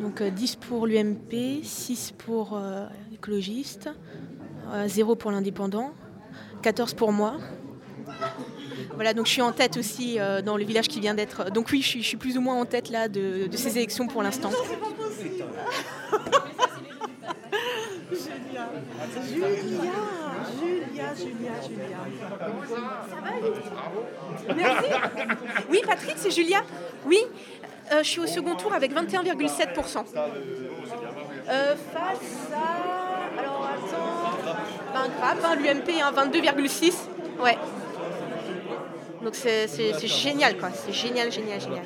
Donc 10 pour l'UMP, 6 pour l'écologiste, 0 pour l'indépendant, 14 pour moi. Voilà, donc je suis en tête aussi dans le village qui vient d'être. Donc oui, je suis, plus ou moins en tête là de, ces élections pour l'instant. Julia, Julia, Julia, Julia. Va Merci. Oui, Patrick, c'est Julia. Oui, euh, je suis au second tour avec 21,7%. Euh, face à. Alors attends. Ben, grave, hein, l'UMP, hein, 22,6. Ouais. Donc c'est génial, quoi. C'est génial, génial, génial.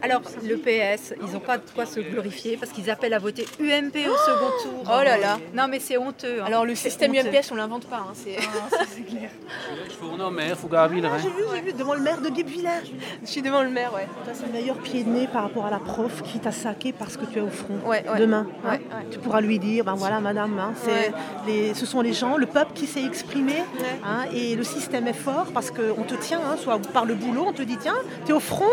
Alors, le PS, ils n'ont pas de quoi se glorifier parce qu'ils appellent à voter UMP au second tour. Oh là là Non, mais c'est honteux. Hein. Alors, le système UMPS, on ne l'invente pas. Hein, c'est ah, clair. maire, Fougarville. Ah, j'ai vu, j'ai vu, devant le maire de Guebwiller. Je suis devant le maire, ouais. C'est le meilleur pied de nez par rapport à la prof qui t'a saqué parce que tu es au front. Ouais, Demain, hein. tu pourras lui dire, ben voilà, madame, c'est les, ce sont les gens, le peuple qui s'est exprimé. et le système est fort parce qu'on te tient, soit par le boulot, on te dit, tiens, tu es au front,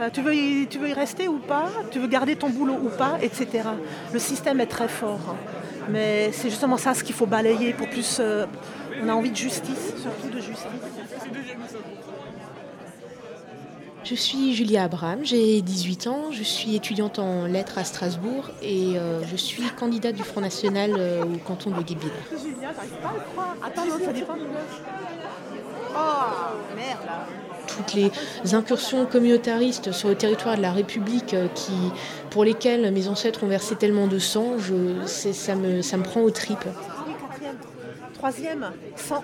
euh, tu veux tu veux y rester ou pas, tu veux garder ton boulot ou pas, etc. Le système est très fort. Mais c'est justement ça ce qu'il faut balayer pour plus. Euh, on a envie de justice, surtout de justice. Je suis Julia Abraham, j'ai 18 ans, je suis étudiante en lettres à Strasbourg et euh, je suis candidate du Front National euh, au canton de Guébillère. Julia, pas à le croire? Attends, non, ça dépend de Oh, merde toutes les incursions communautaristes sur le territoire de la République euh, qui, pour lesquelles mes ancêtres ont versé tellement de sang, je, ça, me, ça me prend aux tripes. Troisième, 101.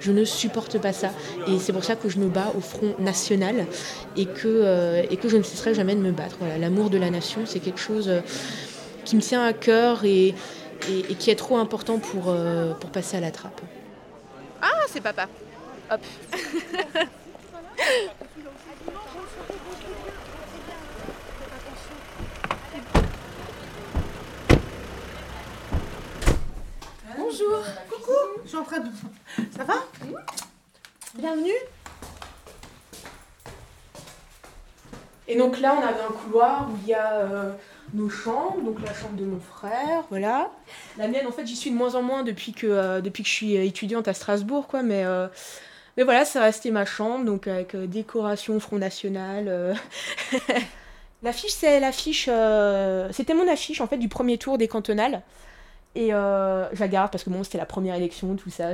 Je ne supporte pas ça. Et c'est pour ça que je me bats au front national et que, euh, et que je ne cesserai jamais de me battre. Voilà, L'amour de la nation, c'est quelque chose euh, qui me tient à cœur et, et, qui est trop important pour, pour passer à la trappe. Ah, c'est papa. Hop. Bonjour. Coucou. Je suis en train de. Ça va? Bienvenue. Et donc là, on avait un couloir où il y a euh, nos chambres, donc la chambre de mon frère, voilà. La mienne, en fait, j'y suis de moins en moins depuis que, euh, depuis que je suis étudiante à Strasbourg, quoi, mais euh, mais voilà, c'est resté ma chambre, donc avec euh, décoration Front National. Euh. l'affiche, c'est l'affiche. Euh, c'était mon affiche en fait du premier tour des cantonales. Et je la garde parce que bon, c'était la première élection, tout ça.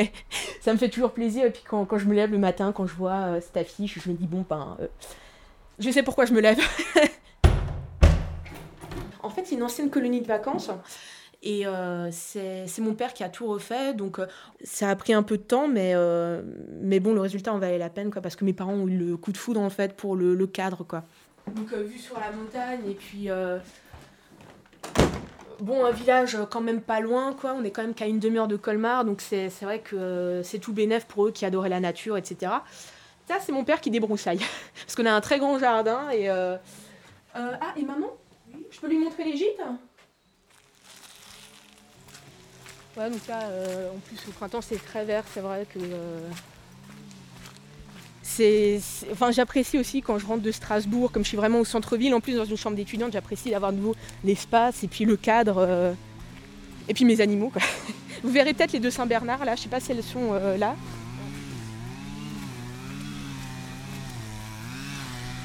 ça me fait toujours plaisir. Et puis quand, quand, je me lève le matin, quand je vois cette affiche, je me dis bon, ben. je sais pourquoi je me lève. en fait, c'est une ancienne colonie de vacances. Et euh, c'est mon père qui a tout refait, donc euh, ça a pris un peu de temps, mais, euh, mais bon, le résultat en valait la peine, quoi, parce que mes parents ont eu le coup de foudre, en fait, pour le, le cadre, quoi. Donc, vue sur la montagne, et puis... bon, un village quand même pas loin, quoi. On est quand même qu'à une demi-heure de Colmar, donc c'est vrai que c'est tout bénef pour eux qui adoraient la nature, etc. Ça, c'est mon père qui débroussaille, parce qu'on a un très grand jardin, et... ah, et maman? Je peux lui montrer les gîtes donc là, euh, en plus, au printemps, c'est très vert. C'est vrai que. Euh, c'est, enfin, j'apprécie aussi quand je rentre de Strasbourg, comme je suis vraiment au centre-ville, en plus dans une chambre d'étudiante, j'apprécie d'avoir de nouveau l'espace et puis le cadre. Euh, et puis mes animaux. Vous verrez peut-être les deux Saint-Bernard là, je sais pas si elles sont là.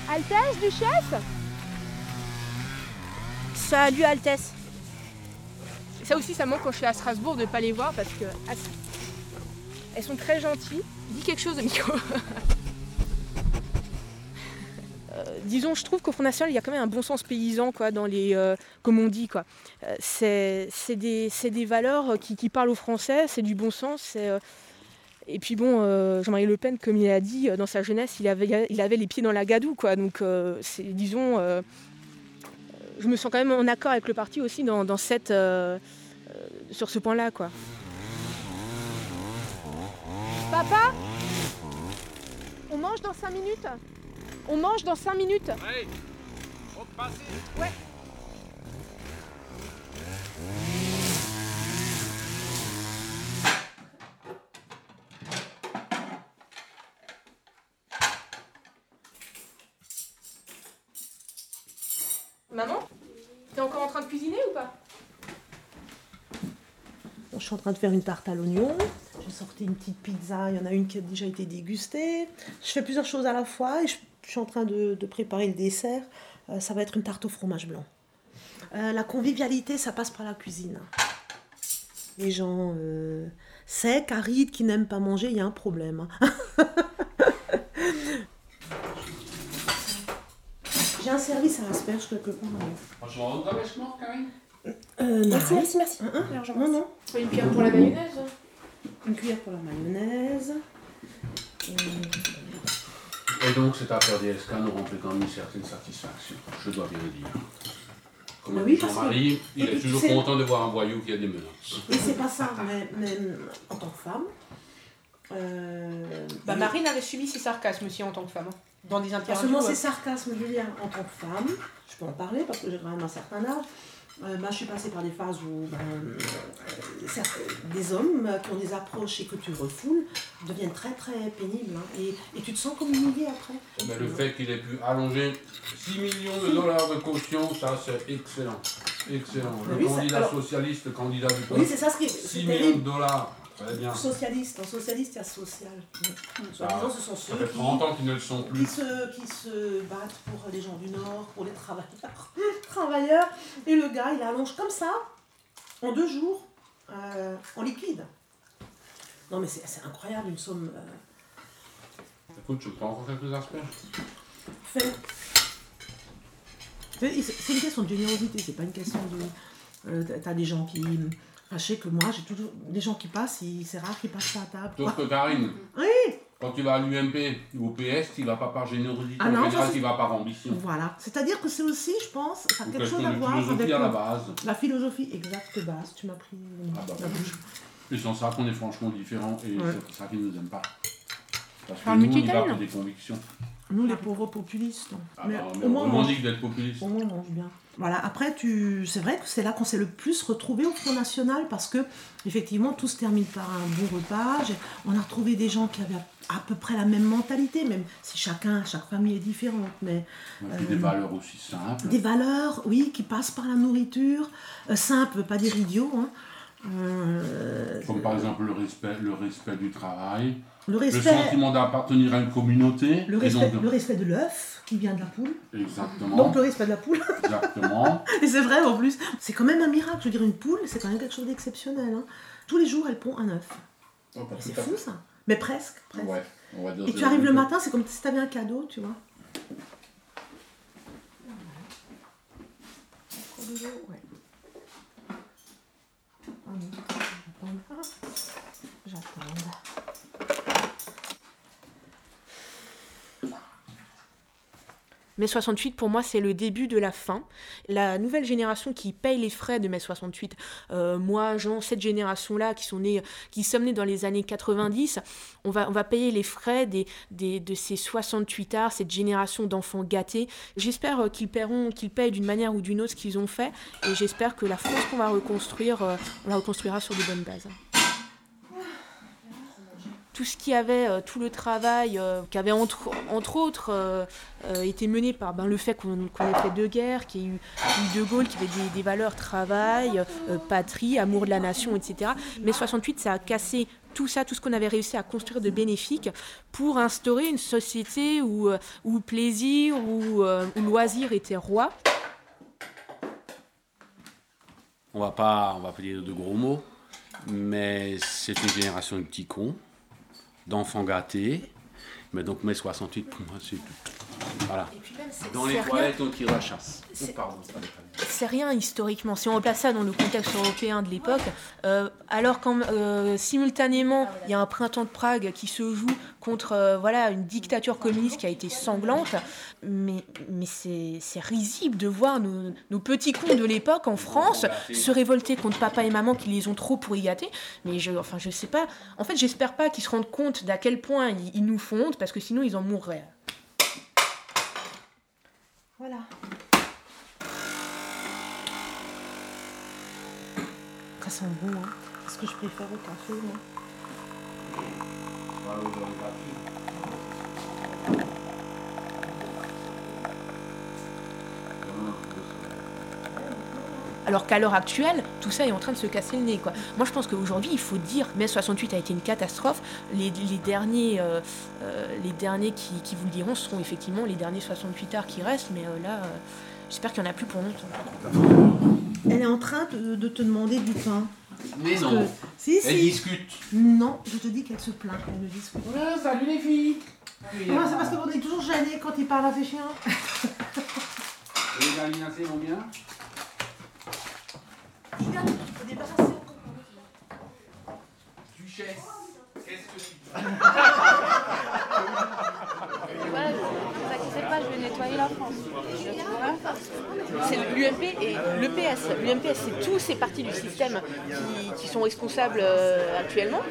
Altesse, Duchesse? Salut Altesse ça aussi, ça manque quand je suis à Strasbourg de ne pas les voir parce que ah, elles sont très gentilles. Dis quelque chose, Miko. Euh, disons, je trouve qu'au Front National, il y a quand même un bon sens paysan, quoi, dans les, euh, comme on dit, quoi. Euh, c'est des, des, valeurs qui, parlent aux Français, c'est du bon sens. Et puis bon, Jean-Marie Le Pen, comme il a dit, dans sa jeunesse, il avait, il avait les pieds dans la gadoue, quoi. Donc, disons, je me sens quand même en accord avec le parti aussi dans, cette, euh, euh, sur ce point-là. quoi. Papa On mange dans 5 minutes On mange dans 5 minutes Ouais. Ouais. Maman T'es encore en train de cuisiner ou pas Bon, je suis en train de faire une tarte à l'oignon. J'ai sorti une petite pizza. Il y en a une qui a déjà été dégustée. Je fais plusieurs choses à la fois et je, suis en train de, préparer le dessert. Euh, ça va être une tarte au fromage blanc. Euh, la convivialité, ça passe par la cuisine. Les gens euh, secs, arides, qui n'aiment pas manger, il y a un problème. hein. J'ai un service à l'asperge quelque part. Euh, Merci, merci, merci. Hein, hein. Largement. Non, non. Une cuillère pour la mayonnaise Une cuillère pour la mayonnaise. Et donc, cette affaire DSK nous remplit quand même une certaine satisfaction, je dois bien le dire. Comme Ah oui, parce que- Jean-Marie, il est toujours content de voir un voyou qui a des menaces. Et c'est pas ça, mais, mais en tant que femme. euh, Bah Marine avait subi ses sarcasmes aussi en tant que femme. hein. Dans des Pas interviews. seulement euh, ces sarcasmes, je veux dire, en tant que femme, je peux en parler parce que j'ai quand même un certain âge. Euh, bah, je suis passée par des phases où ben, euh, des hommes qui ont des approches et que tu refoules deviennent très très pénibles. hein, et, et tu te sens comme humilié après. Mais le fait qu'il ait pu allonger 6 millions de dollars de caution, ça c'est excellent. Excellent. Le Oui, candidat socialiste, le candidat du Oui, peuple, c'est ça ce qui est, 6 c'est millions de dollars. Très bien. Socialiste, en socialiste, il y a social. Soit Ça- disant, ce sont Ça ceux fait qui, 30 ans qu'ils ne le sont qui, plus. se, qui se battent pour les gens du Nord, pour les travailleurs. travailleurs. Et le gars, il allonge comme ça, en deux jours, euh, en liquide. Non, mais c'est incroyable, une somme. euh, Écoute, je prends encore quelques fait. C'est une question de générosité, c'est pas une question de. euh, t'as- T'as des gens qui. Sais que moi, j'ai toujours. Des gens qui passent, ils- c'est rare qu'ils passent pas à table. Sauf que Karine, Oui. quand tu vas à l'UMP ou au PS, tu vas pas par générosité, Ah non, général, tu vas par ambition. Voilà. C'est-à-dire que c'est aussi, je pense, ça a Ou quelque chose à voir avec. philosophie à la base. La philosophie exacte base, tu m'as pris Ah bah la oui. bouche. Et c'est en ça qu'on est franchement différents et Ouais. c'est ça qu'ils nous aiment pas. Parce que nous, on y va pour des convictions. Nous, les pauvres populistes. Ah mais bah, mais au on moins, on revendique d'être populiste. au moins, on mange bien. Voilà, après, tu... c'est vrai que c'est là qu'on s'est le plus retrouvé au Front National parce que, effectivement, tout se termine par un bon repas. On a retrouvé des gens qui avaient à peu près la même mentalité, même si chacun, chaque famille est différente, mais puis des Euh, valeurs aussi simples. des valeurs, oui, qui passent par la nourriture. Euh, simple, pas dire idiot. Hein. Euh, Comme par exemple le respect, le respect du travail, le le respect, sentiment d'appartenir à une communauté. le respect, donc- le respect de l'œuf qui vient de la poule. Exactement. Donc le respect de la poule. Exactement. Et c'est vrai en plus. C'est quand même un miracle. Je veux dire, une poule, c'est quand même quelque chose d'exceptionnel. hein. Tous les jours, elle pond un œuf. Oh, Et C'est fou ça. Mais presque. presque. Ouais, on va dire Et tu arrives le matin, c'est comme si tu avais un cadeau, tu vois. Ouais. Ah. J'attends. Mai 68, pour moi, c'est le début de la fin. La nouvelle génération qui paye les frais de mai 68, euh, moi, Jean, cette génération-là, qui sont nés, qui sommes nés dans les années 90, on va, on va payer les frais des, des- de ces 68 arts, cette génération d'enfants gâtés. J'espère euh, qu'ils paieront, qu'ils payent d'une manière ou d'une autre ce qu'ils ont fait, et j'espère que la France qu'on va reconstruire, euh, on la reconstruira sur de bonnes bases tout ce qui avait, euh, tout le travail euh, qui avait entre, entre autres euh, été mené par ben, le fait qu'on ait fait deux guerres, qu'il y ait eu, De Gaulle qui avait des, valeurs travail, patrie, amour de la nation, etc. Mais 68, ça a cassé tout ça, tout ce qu'on avait réussi à construire de bénéfique pour instaurer une société où, où plaisir, où, où loisir était roi. On va pas, on va pas dire de gros mots, mais c'est une génération de petits cons, d'enfants gâtés. Mais donc mai 68 pour moi c'est tout. Voilà. Et puis même, c'est- Dans les rien- toilettes on tire la chasse. C'est- Oh, rien historiquement. Si on replace ça dans le contexte européen de l'époque, euh, alors quand euh, simultanément il y a un printemps de Prague qui se joue contre euh, voilà une dictature communiste qui a été sanglante, mais, mais c'est risible de voir nos, nos petits cons de l'époque en France se révolter contre papa et maman qui les ont trop pourri gâtés. Mais je, enfin, je sais pas. En fait, j'espère pas qu'ils se rendent compte d'à quel point ils, ils nous font honte parce que sinon ils en mourraient. Voilà. Ça sent bon, hein. C'est ce que je préfère au café, moi. Alors qu'à l'heure actuelle, tout ça est en train de se casser le nez. Quoi. Moi, je pense qu'aujourd'hui, il faut dire, mai 68 a été une catastrophe. Les, derniers, euh, euh, les derniers qui, vous le diront seront effectivement les derniers 68 heures qui restent, mais euh, là, j'espère qu'il n'y en a plus pour longtemps. Elle est en train de, te demander du pain. Mais non. Si, elle discute. Non, je te dis qu'elle se plaint qu'elle ne discute. Voilà, salut les filles. c'est parce qu'on est toujours gêné quand il parle à ses chiens. Les galinas, c'est vont bien Duchesse, qu'est-ce que tu Pas, je vais nettoyer. C'est l'UMP et l'EPS. L'UMPS, c'est tous ces partis du système qui, sont responsables euh, actuellement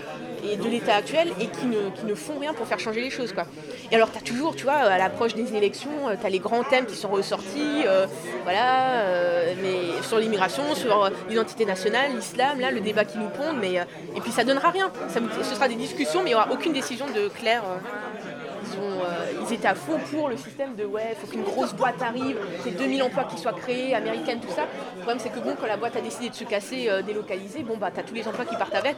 et de l'état actuel et qui ne, font rien pour faire changer les choses. Quoi. Et alors, tu as toujours, tu vois, à l'approche des élections, euh, tu as les grands thèmes qui sont ressortis, euh, voilà, mais sur l'immigration, sur l'identité nationale, l'islam, là, le débat qui nous pond, mais et puis ça donnera rien. ce sera des discussions, mais il n'y aura aucune décision de claire. Euh, ils, étaient à fond pour le système de ouais, faut qu'une grosse boîte arrive, c'est 2000 emplois qui soient créés, américaines, tout ça. Le problème, c'est que bon, quand la boîte a décidé de se casser, euh, délocaliser, bon, bah, t'as tous les emplois qui partent avec.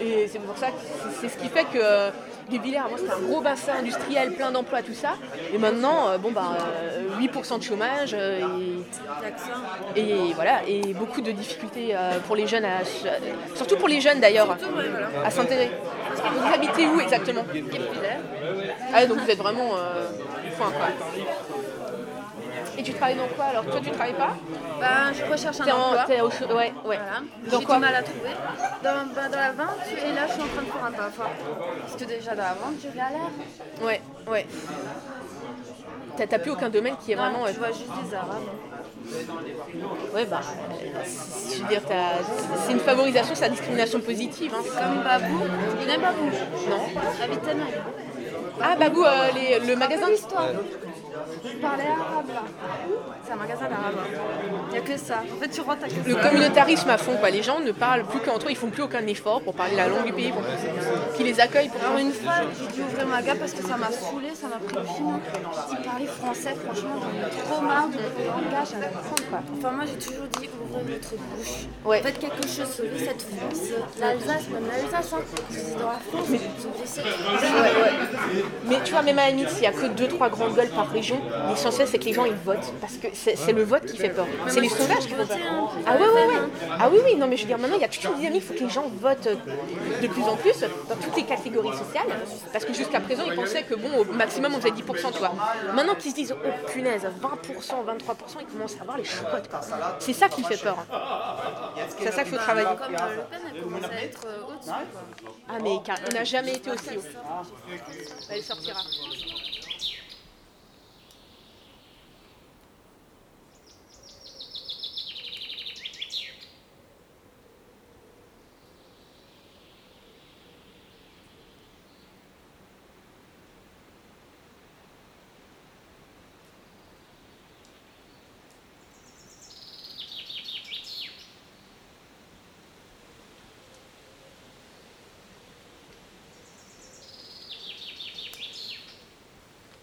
Et c'est pour ça que c'est ce qui fait que euh, Villers, avant, c'était un gros bassin industriel, plein d'emplois, tout ça. Et maintenant, bon, bah, 8% de chômage et, et, voilà, et beaucoup de difficultés pour les jeunes, surtout pour les jeunes d'ailleurs, à s'intégrer. Vous habitez où exactement? Ah donc vous êtes vraiment euh, quoi. Et tu travailles dans quoi alors Toi tu travailles pas ben, Je recherche un emploi. En, au... Ouais, ouais. J'ai du mal à trouver. Dans, ben, dans, la vente et là je suis en train de faire un taf. Parce que déjà dans la vente je galère. Ouais, ouais. T'as plus aucun domaine qui est vraiment. Tu vois juste des arabes. Ouais, bah, je veux dire, c'est une favorisation, c'est la discrimination positive. Hein. Comme Babou, il aime Babou Non. Ah, Babou, euh, les, le magasin d'histoire. Je parlais arabe là. C'est un magasin d'arabe. Il n'y a que ça. En fait, tu rentres à que Le communautarisme à fond, quoi. Les gens ne parlent plus qu'entre eux, ils font plus aucun effort pour parler la langue du pays, pour qu'ils les accueillent. Pour Alors, une fois, j'ai dû ouvrir ma gare parce que ça m'a saoulé, ça m'a pris le film. J'ai dit parler français, franchement, j'en ai trop marre de langage à apprendre, quoi. Enfin, moi, j'ai toujours dit ouvrez votre bouche. Ouais. Faites quelque chose, sauvez cette France. L'Alsace, même l'Alsace, hein. Vous dans la France, mais... Ouais, ouais. Mais tu vois, même à limite, s'il n'y a que 2-3 grandes gueules par région, l'essentiel c'est que les gens ils votent. Parce que c'est le vote qui fait peur. C'est les sondages qui font peur. Ah ouais, ouais, ouais. Ah oui, oui, non, mais je veux dire, maintenant il y a toute une dynamique, il faut que les gens votent de plus en plus dans toutes les catégories sociales. Parce que jusqu'à présent, ils pensaient que bon, au maximum on faisait 10%, toi. Maintenant qu'ils se disent, oh punaise, 20%, 23%, ils commencent à avoir les chocottes. C'est ça qui fait peur. C'est à ça qu'il faut travailler. Comme euh, Le Pen, elle commence à être euh, au-dessus. Ah, mais on n'a jamais été aussi haut. Elle sortira.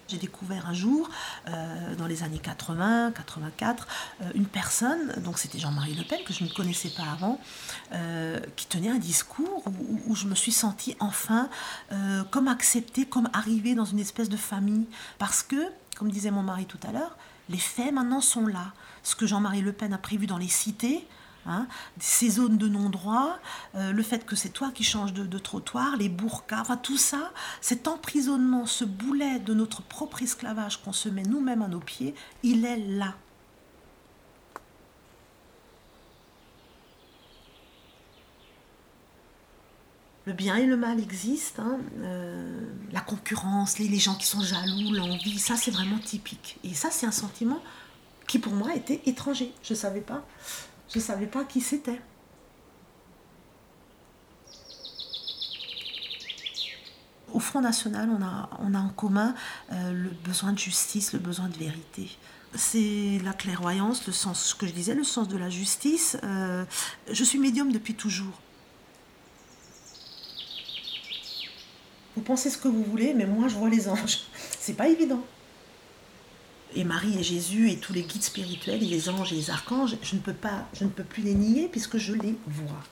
J'ai découvert un jour, euh, dans les années 80, 84, euh, une personne, donc c'était Jean-Marie Le Pen, que je ne connaissais pas avant, euh, qui tenait un discours où, je me suis sentie enfin comme acceptée, comme arrivée dans une espèce de famille. Parce que, comme disait mon mari tout à l'heure, les faits maintenant sont là. Ce que Jean-Marie Le Pen a prévu dans les cités, Hein, ces zones de non-droit, euh, le fait que c'est toi qui changes de, trottoir, les burkas, enfin tout ça, cet emprisonnement, ce boulet de notre propre esclavage qu'on se met nous-mêmes à nos pieds, il est là. le bien et le mal existent. Hein. Euh, la concurrence, les, les, gens qui sont jaloux, l'envie, ça c'est vraiment typique. Et ça c'est un sentiment qui pour moi était étranger. Je ne savais pas. Je ne savais pas qui c'était. Au Front National, on a, en commun euh, le besoin de justice, le besoin de vérité. C'est la clairvoyance, le sens, ce que je disais, le sens de la justice. Euh, je suis médium depuis toujours. Vous pensez ce que vous voulez, mais moi je vois les anges. C'est pas évident. Et Marie et Jésus et tous les guides spirituels et les anges et les archanges, je ne peux pas, je ne peux plus les nier puisque je les vois.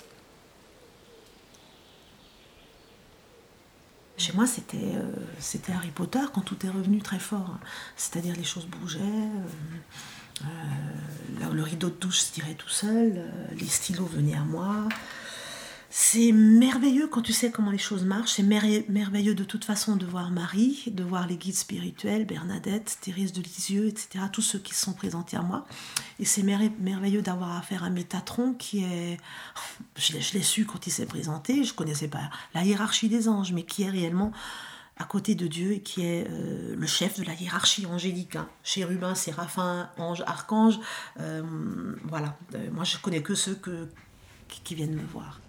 Chez moi, c'était euh, Harry Potter quand tout est revenu très fort. C'est-à-dire les choses bougeaient, euh, euh, le rideau de douche se tirait tout seul, les stylos venaient à moi, c'est merveilleux quand tu sais comment les choses marchent. C'est merveilleux de toute façon de voir Marie, de voir les guides spirituels, Bernadette, Thérèse de Lisieux, etc. Tous ceux qui se sont présentés à moi. Et c'est merveilleux d'avoir affaire à Métatron qui est. Je l'ai su quand il s'est présenté. Je connaissais pas la hiérarchie des anges, mais qui est réellement à côté de Dieu et qui est euh, le chef de la hiérarchie angélique. Hein. Chérubin, séraphin, ange, archange. Euh, voilà. Euh, moi, je connais que ceux qui viennent me voir.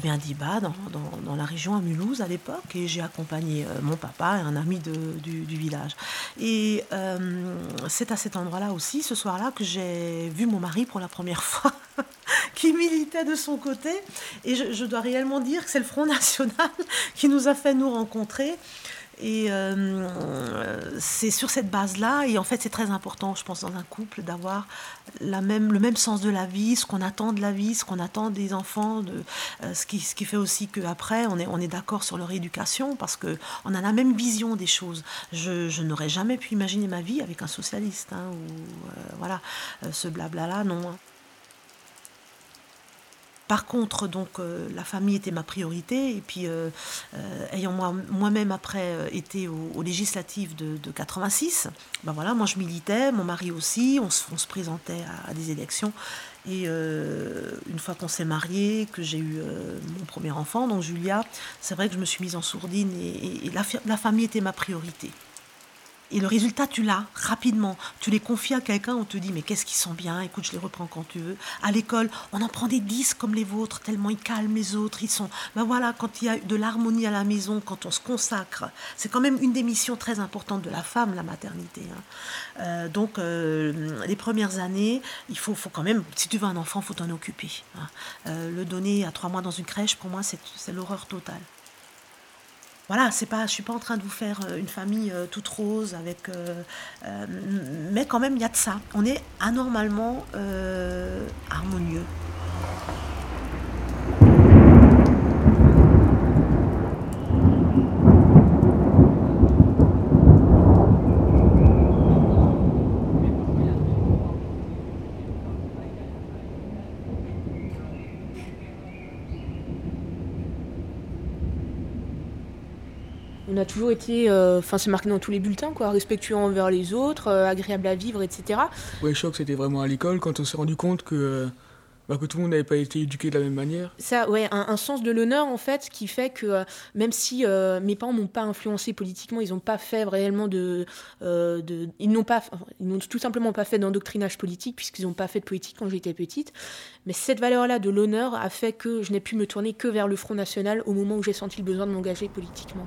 Avait un débat dans, la région à Mulhouse à l'époque et j'ai accompagné euh, mon papa et un ami du, village. Et euh, c'est à cet endroit-là aussi, ce soir-là, que j'ai vu mon mari pour la première fois, qui militait de son côté. Et je, dois réellement dire que c'est le Front National qui nous a fait nous rencontrer. Et euh, c'est sur cette base-là, et en fait c'est très important, je pense, dans un couple, d'avoir même, le même sens de la vie, ce qu'on attend de la vie, ce qu'on attend des enfants, euh, ce, qui, ce qui fait aussi qu'après on est, on est d'accord sur leur éducation, parce qu'on a la même vision des choses. Je, n'aurais jamais pu imaginer ma vie avec un socialiste, hein, ou euh, voilà, ce blabla-là, non. Par contre, donc, euh, la famille était ma priorité. Et puis, euh, euh, ayant moi-même après été aux, législatives de, 86, ben voilà, moi je militais, mon mari aussi, on se, présentait à, des élections. Et une fois qu'on s'est marié, que j'ai eu mon premier enfant, donc Julia, c'est vrai que je me suis mise en sourdine et, la famille était ma priorité. Et le résultat, tu l'as rapidement. Tu les confies à quelqu'un, on te dit mais qu'est-ce qu'ils sont bien, écoute, je les reprends quand tu veux. À l'école, on en prend des dix comme les vôtres, tellement ils calment les autres. Ils sont. Ben voilà, quand il y a de l'harmonie à la maison, quand on se consacre, c'est quand même une des missions très importantes de la femme, la maternité. Hein. Euh, donc, euh, les premières années, il faut, faut quand même, si tu veux un enfant, faut t'en occuper. Hein. Euh, le donner à trois mois dans une crèche, pour moi, c'est l'horreur totale voilà, c'est pas, je suis pas en train de vous faire euh, une famille euh, toute rose avec, euh, mais quand même il y a de ça. On est anormalement harmonieux. Toujours été, euh, enfin c'est marqué dans tous les bulletins, quoi, respectueux envers les autres, euh, agréable à vivre, etc. Ouais, choc, c'était vraiment à l'école quand on s'est rendu compte que, euh, bah, que tout le monde n'avait pas été éduqué de la même manière. Ça, ouais, un, sens de l'honneur en fait, qui fait que même si mes parents m'ont pas influencé politiquement, ils n'ont pas fait réellement de, de ils n'ont pas, ils n'ont tout simplement pas fait d'endoctrinage politique puisqu'ils n'ont pas fait de politique quand j'étais petite. Mais cette valeur-là de l'honneur a fait que je n'ai pu me tourner que vers le Front National au moment où j'ai senti le besoin de m'engager politiquement.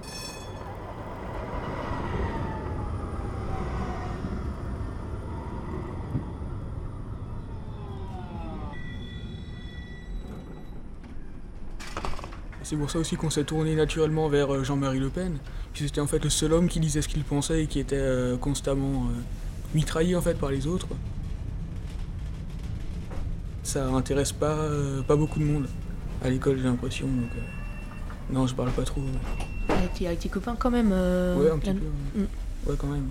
C'est pour ça aussi qu'on s'est tourné naturellement vers euh, Jean-Marie Le Pen, qui c'était en fait le seul homme qui disait ce qu'il pensait et qui était euh, constamment euh, mitraillé en fait par les autres. Ça intéresse pas, pas beaucoup de monde à l'école j'ai l'impression. Donc, non, je parle pas trop. Avec tes, copains quand même Ouais, un petit peu. Mm. Ouais, quand même.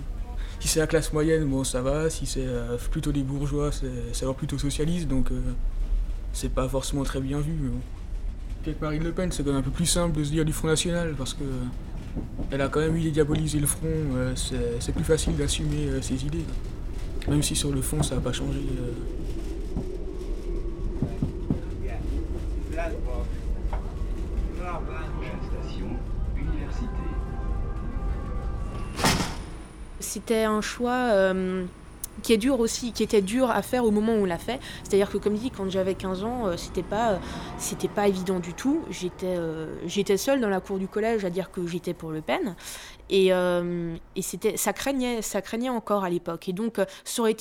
Si c'est la classe moyenne, bon, ça va. Si c'est plutôt des bourgeois, c'est alors plutôt socialiste, donc c'est pas forcément très bien vu. Avec Marine Le Pen, c'est quand même un peu plus simple de se dire du Front National parce que elle a quand même eu diaboliser le front, euh, c'est plus facile d'assumer euh, ses idées. Même si sur le fond ça n'a pas changé. Euh. C'était un choix qui est dur aussi, qui était dur à faire au moment où on l'a fait. C'est-à-dire que comme dit, quand j'avais 15 ans, euh, c'était pas, c'était pas évident du tout. J'étais, j'étais seule dans la cour du collège à dire que j'étais pour Le Pen, et, et c'était, ça craignait, ça craignait encore à l'époque. Et donc,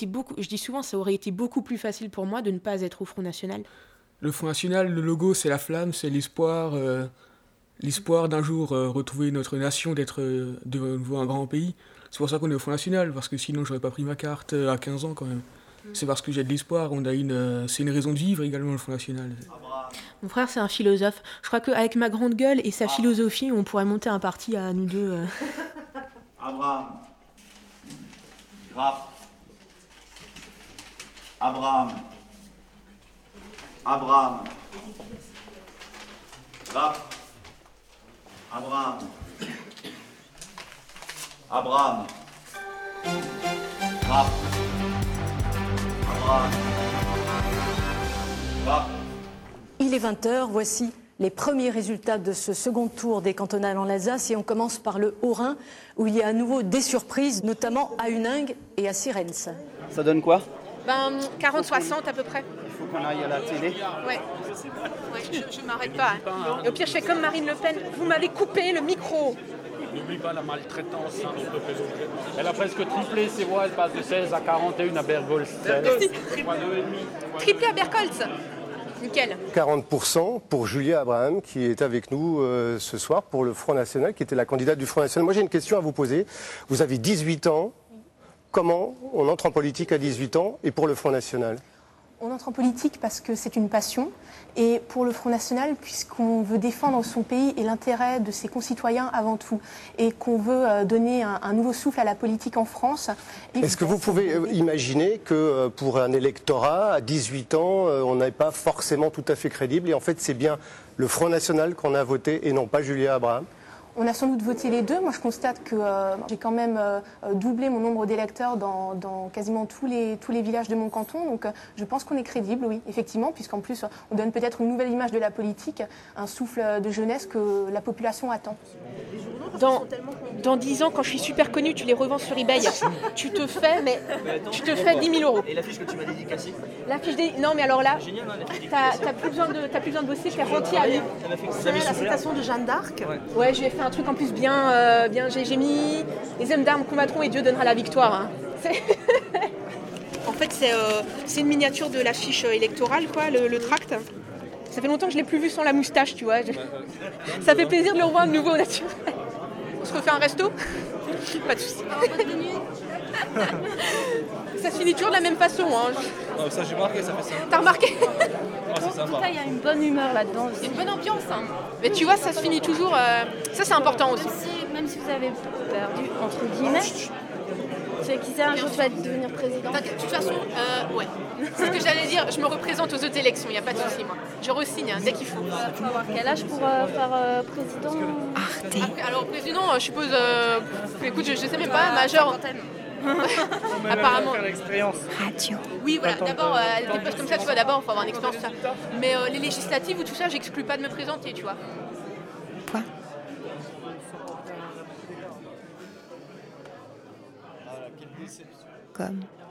beaucoup, je dis souvent, ça aurait été beaucoup plus facile pour moi de ne pas être au Front National. Le Front National, le logo, c'est la flamme, c'est l'espoir l'espoir d'un jour euh, retrouver notre nation, d'être euh, de nouveau un grand pays. C'est pour ça qu'on est au Front National, parce que sinon j'aurais pas pris ma carte euh, à 15 ans quand même. Mm. C'est parce que j'ai de l'espoir, on a une, c'est une raison de vivre également le Front National. Mon frère c'est un philosophe. Je crois qu'avec ma grande gueule et sa philosophie, on pourrait monter un parti à nous deux. Abraham. Graf. Abraham. Abraham. Graf. Abraham. Abraham. Abraham. Il est 20h, voici les premiers résultats de ce second tour des cantonales en Alsace et on commence par le Haut-Rhin où il y a à nouveau des surprises, notamment à Huningue et à Sirens. Ça donne quoi? Ben 40-60 à peu près. Il faut qu'on aille à la télé. Ouais je ne m'arrête pas. Hein. Et au pire, je fais comme Marine Le Pen. Vous m'avez coupé le micro. N'oublie pas la maltraitance. Hein, elle a presque triplé ses voix. Elle passe de 16 à 41 à Bergholz. Triplé à Bergholz. Nickel. 40% pour Julia Abraham qui est avec nous euh, ce soir pour le Front National, qui était la candidate du Front National. Moi j'ai une question à vous poser. Vous avez 18 ans. Comment on entre en politique à 18 ans et pour le Front National? On entre en politique parce que c'est une passion et pour le Front National puisqu'on veut défendre son pays et l'intérêt de ses concitoyens avant tout et qu'on veut euh, donner un, nouveau souffle à la politique en France. Est-ce que vous pouvez euh, imaginer que euh, pour un électorat à 18 ans, on n'est pas forcément tout à fait crédible et en fait c'est bien le Front National qu'on a voté et non pas Julia Abraham? On a sans doute voté les deux. Moi, je constate que euh, j'ai quand même euh, doublé mon nombre d'électeurs dans, quasiment tous les, tous les villages de mon canton. Donc, euh, je pense qu'on est crédible, oui, effectivement, puisqu'en plus, on donne peut-être une nouvelle image de la politique, un souffle de jeunesse que la population attend. Dans 10 ans, quand je suis super connue, tu les revends sur eBay. tu te fais, mais tu te fais 10 000 euros. Et l'affiche que tu m'as dédicacée L'affiche des... Non, mais alors là, tu n'as plus, besoin de, plus besoin de bosser, es rentier à lui. C'est la citation de Jeanne d'Arc Ouais, je vais faire un truc en plus bien. Euh, bien j'ai mis Les hommes d'armes combattront et Dieu donnera la victoire. Hein. en fait, euh, c'est une miniature de l'affiche électorale, quoi, le, tract. Ça fait longtemps que je l'ai plus vu sans la moustache, tu vois. Ça fait plaisir de le revoir de nouveau naturel. Se refait un resto Pas de soucis. ça se finit toujours de la même façon. Hein. ça j'ai remarqué, ça fait ça. T'as remarqué En tout cas, il y a une bonne humeur là-dedans. C'est une bonne ambiance. Hein. Mais tu vois, ça se finit toujours. Euh, ça, c'est important aussi. Même si, vous avez perdu, entre guillemets, c'est qui sait un jour tu vas devenir président De toute façon, euh, ouais. C'est ce que j'allais dire. Je me représente aux autres élections, il n'y a pas de souci, moi. Je ressigne hein, dès qu'il faut. Il faut avoir quel âge pour euh, faire président? Après, alors, président, je suppose. écoute, je, ne sais même pas, majeur. Apparemment. Radio. Oui, voilà. D'abord, euh, des postes comme ça, tu vois, d'abord, il faut avoir une expérience. Ça. Mais euh, les législatives ou tout ça, j'exclus pas de me présenter, tu vois. Comme.